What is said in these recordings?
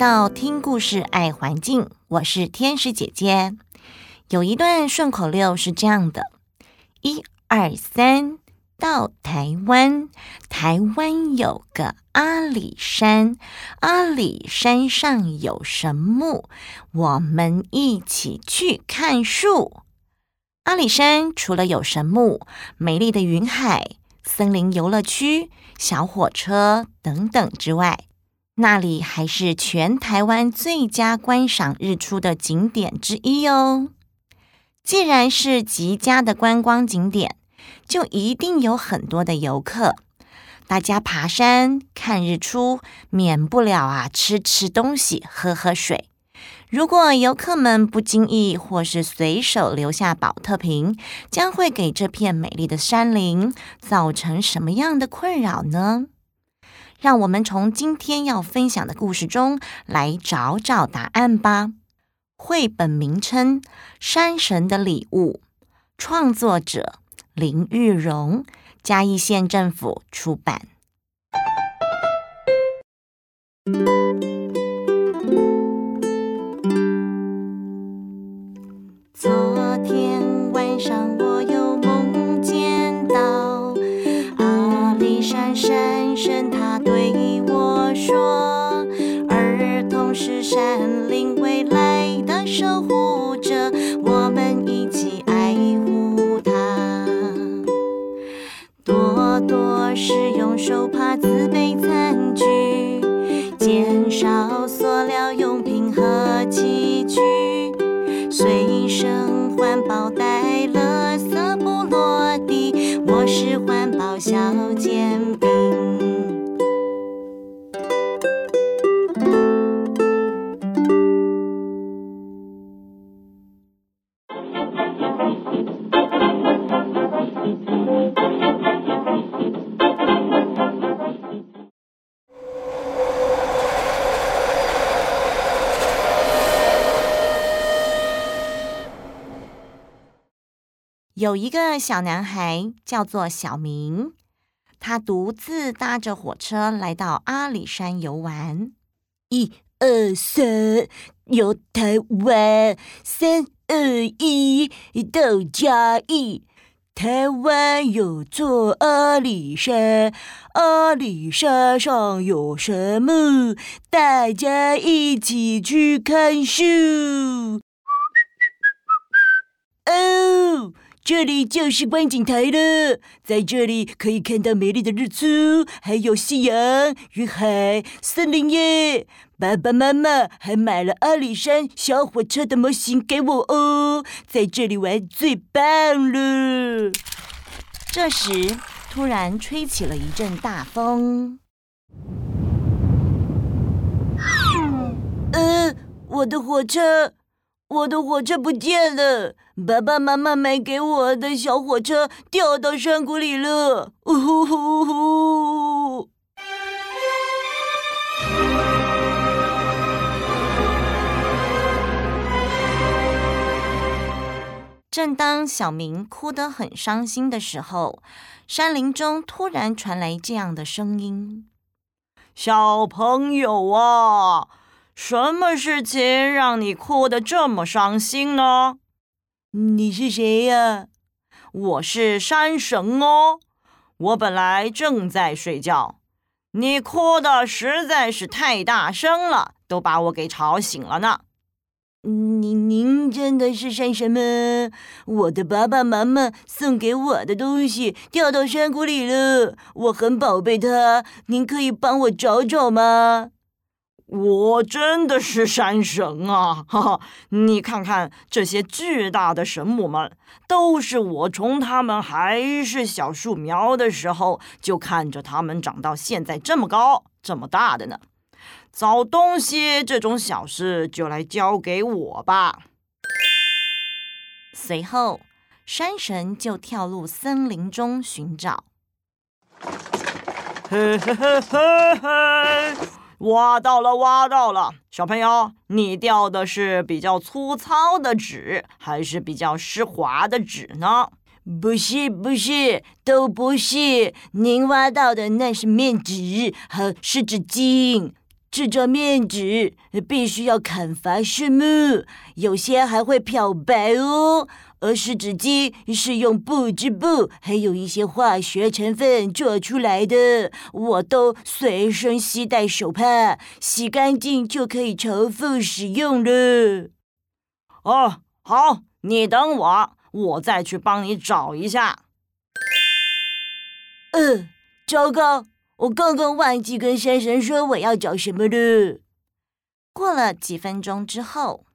到听故事爱环境，我是天使姐姐。有一段顺口溜是这样的：一二三，到台湾，台湾有个阿里山，阿里山上有神木，我们一起去看树。阿里山除了有神木、美丽的云海、森林游乐区、小火车等等之外，那里还是全台湾最佳观赏日出的景点之一哦。既然是极佳的观光景点，就一定有很多的游客，大家爬山看日出，免不了啊吃吃东西，喝喝水。如果游客们不经意或是随手留下宝特瓶，将会给这片美丽的山林造成什么样的困扰呢？让我们从今天要分享的故事中来找找答案吧。绘本名称《山神的礼物》，创作者。林玉荣，嘉义县政府出版。昨天晚上我又梦见到阿里山山神，他是山林未来的守护者，我们一起爱护它。多多。”使用手帕、自备餐具，减少有一个小男孩叫做小明，他独自搭着火车来到阿里山游玩。一二三，游台湾；三二一，到嘉义。台湾有座阿里山，阿里山上有什么，大家一起去看树。哦。这里就是观景台了，在这里可以看到美丽的日出，还有夕阳、云海、森林耶。爸爸妈妈还买了阿里山小火车的模型给我哦，在这里玩最棒了。这时，突然吹起了一阵大风。呃，我的火车。我的火车不见了，爸爸妈妈买给我的小火车掉到山谷里了。呜呼呼呼！正当小明哭得很伤心的时候，山林中突然传来这样的声音：“小朋友啊！”什么事情让你哭得这么伤心呢？你是谁呀？我是山神哦。我本来正在睡觉，你哭得实在是太大声了，都把我给吵醒了呢。您您真的是山神吗？我的爸爸妈妈送给我的东西掉到山谷里了，我很宝贝它，您可以帮我找找吗？我真的是山神啊！哈哈，你看看这些巨大的神木们，都是我从他们还是小树苗的时候就看着他们长到现在这么高、这么大的呢。找东西这种小事就来交给我吧。随后，山神就跳入森林中寻找。嘿嘿嘿嘿嘿。挖到了，挖到了！小朋友，你掉的是比较粗糙的纸，还是比较湿滑的纸呢？不是，不是，都不是。您挖到的那是面纸和湿纸巾。制作面纸必须要砍伐树木，有些还会漂白哦。而湿纸巾是用布织布，还有一些化学成分做出来的，我都随身携带手帕，洗干净就可以重复使用了。哦，好，你等我，我再去帮你找一下。嗯、糟糕，我刚刚忘记跟山神说我要找什么了。过了几分钟之后。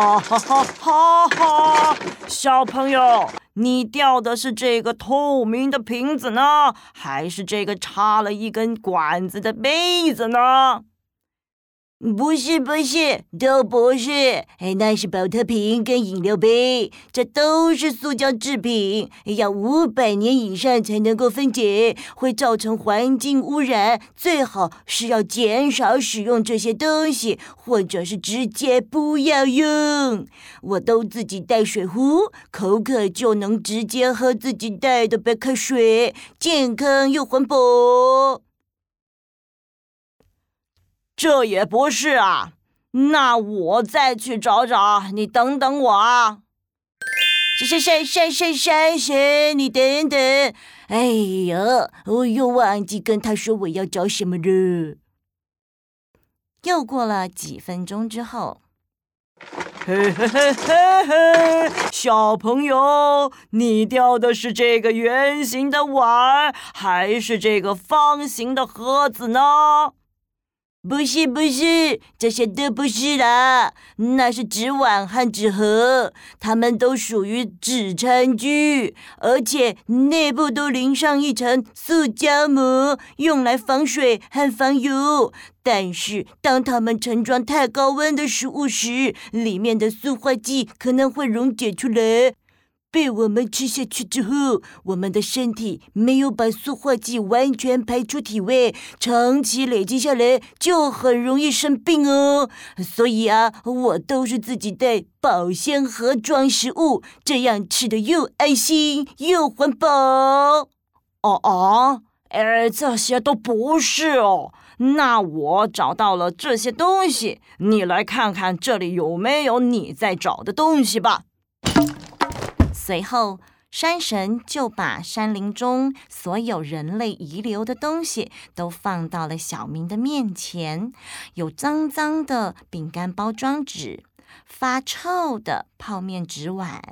啊哈哈哈哈！小朋友，你掉的是这个透明的瓶子呢，还是这个插了一根管子的杯子呢？不是不是，都不是，那是宝特瓶跟饮料杯，这都是塑胶制品，要五百年以上才能够分解，会造成环境污染。最好是要减少使用这些东西，或者是直接不要用。我都自己带水壶，口渴就能直接喝自己带的白开水，健康又环保。这也不是啊，那我再去找找，你等等我啊！谁谁谁谁谁谁谁，你等等！哎呀，我又忘记跟他说我要找什么了。又过了几分钟之后，嘿嘿嘿嘿嘿，小朋友，你掉的是这个圆形的碗，还是这个方形的盒子呢？不是不是，这些都不是啦，那是纸碗和纸盒，它们都属于纸餐具，而且内部都淋上一层塑胶膜，用来防水和防油。但是，当它们盛装太高温的食物时，里面的塑化剂可能会溶解出来。被我们吃下去之后，我们的身体没有把塑化剂完全排出体外，长期累积下来就很容易生病哦。所以啊，我都是自己带保鲜盒装食物，这样吃的又安心又环保。哦哦，哎，这些都不是哦。那我找到了这些东西，你来看看这里有没有你在找的东西吧。随后，山神就把山林中所有人类遗留的东西都放到了小明的面前，有脏脏的饼干包装纸、发臭的泡面纸碗，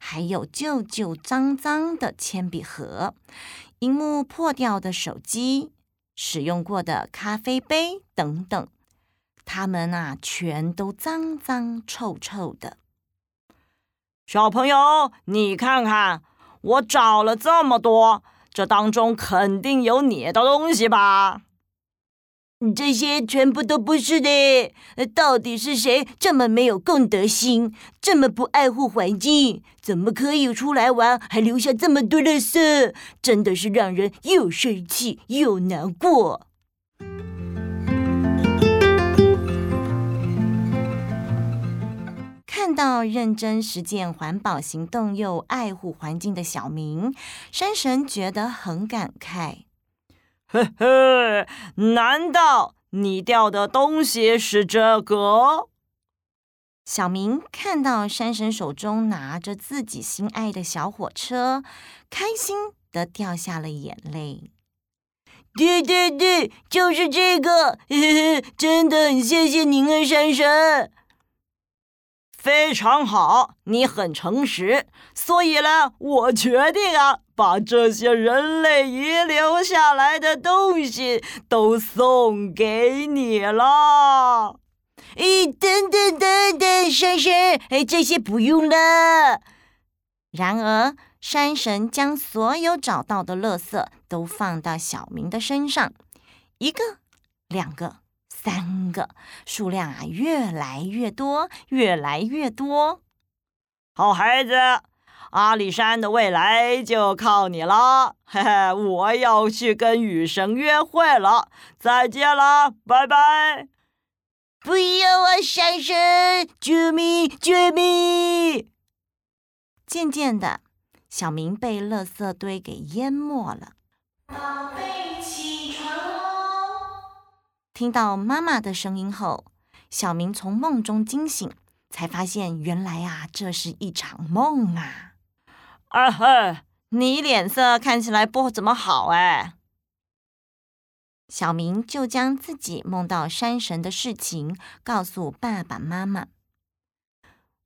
还有旧旧脏脏的铅笔盒、荧幕破掉的手机、使用过的咖啡杯等等，它们啊，全都脏脏臭臭的。小朋友，你看看，我找了这么多，这当中肯定有你的东西吧？这些全部都不是的。到底是谁这么没有公德心，这么不爱护环境？怎么可以出来玩还留下这么多垃圾？真的是让人又生气又难过。看到认真实践环保行动又爱护环境的小明，山神觉得很感慨。呵呵，难道你掉的东西是这个？小明看到山神手中拿着自己心爱的小火车，开心的掉下了眼泪。对对对，就是这个！呵呵，真的很谢谢您啊，山神。非常好，你很诚实，所以呢，我决定啊，把这些人类遗留下来的东西都送给你了。咦，等等等等，山神，哎，这些不用了。然而，山神将所有找到的垃圾都放到小明的身上，一个，两个。三个，数量啊越来越多，越来越多。好孩子，阿里山的未来就靠你了。嘿嘿，我要去跟雨神约会了，再见了，拜拜。不要啊，山神！救命！救命！渐渐的，小明被垃圾堆给淹没了。宝贝。听到妈妈的声音后，小明从梦中惊醒，才发现原来啊，这是一场梦啊！啊哈，你脸色看起来不怎么好哎。小明就将自己梦到山神的事情告诉爸爸妈妈。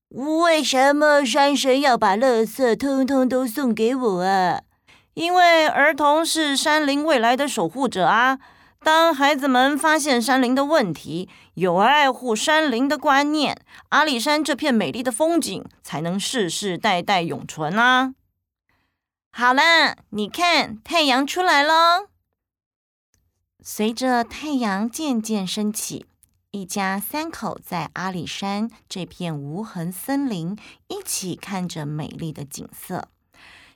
为什么山神要把垃圾通通都送给我啊？因为儿童是山林未来的守护者啊！当孩子们发现山林的问题，有爱护山林的观念，阿里山这片美丽的风景才能世世代代永存啊！好了，你看太阳出来喽！随着太阳渐渐升起。一家三口在阿里山这片无痕森林，一起看着美丽的景色。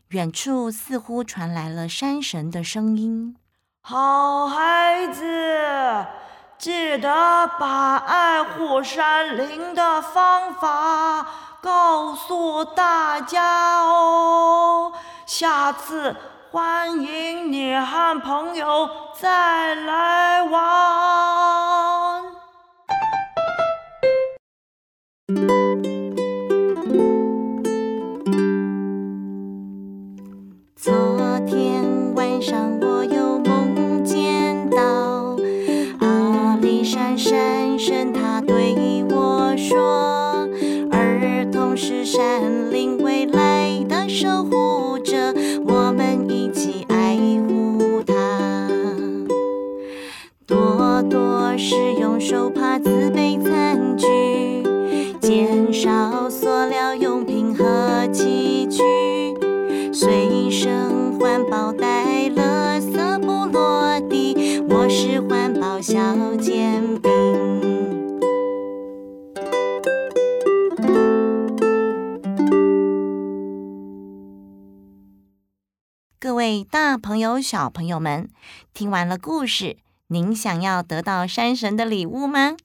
远处似乎传来了山神的声音：“好孩子，记得把爱护山林的方法告诉大家哦。下次欢迎你和朋友再来玩。”山神，他对我说：“儿童是山林未来的守护者，我们一起爱护它，多多使用手帕、自备餐具。”减少塑料用品和器具，随身环保袋，垃圾不落地。我是环保小大朋友、小朋友们，听完了故事，您想要得到山神的礼物吗？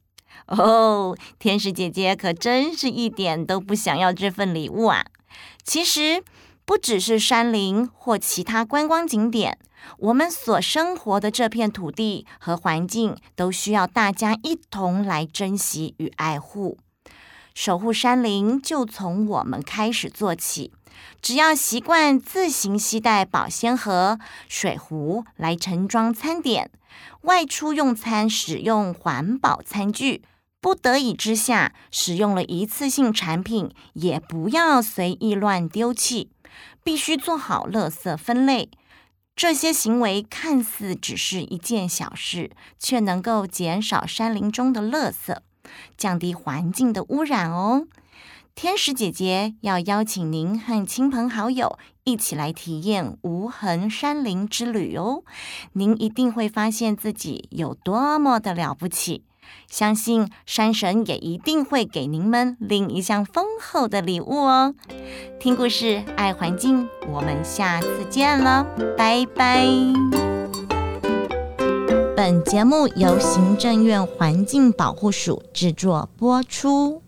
哦，天使姐姐可真是一点都不想要这份礼物啊！其实，不只是山林或其他观光景点，我们所生活的这片土地和环境，都需要大家一同来珍惜与爱护。守护山林，就从我们开始做起。只要习惯自行携带保鲜盒、水壶来盛装餐点，外出用餐使用环保餐具。不得已之下，使用了一次性产品，也不要随意乱丢弃，必须做好垃圾分类。这些行为看似只是一件小事，却能够减少山林中的垃圾，降低环境的污染哦。天使姐姐要邀请您和亲朋好友一起来体验无痕山林之旅哦，您一定会发现自己有多么的了不起。相信山神也一定会给您们另一项丰厚的礼物哦！听故事，爱环境，我们下次见了，拜拜。本节目由行政院环境保护署制作播出。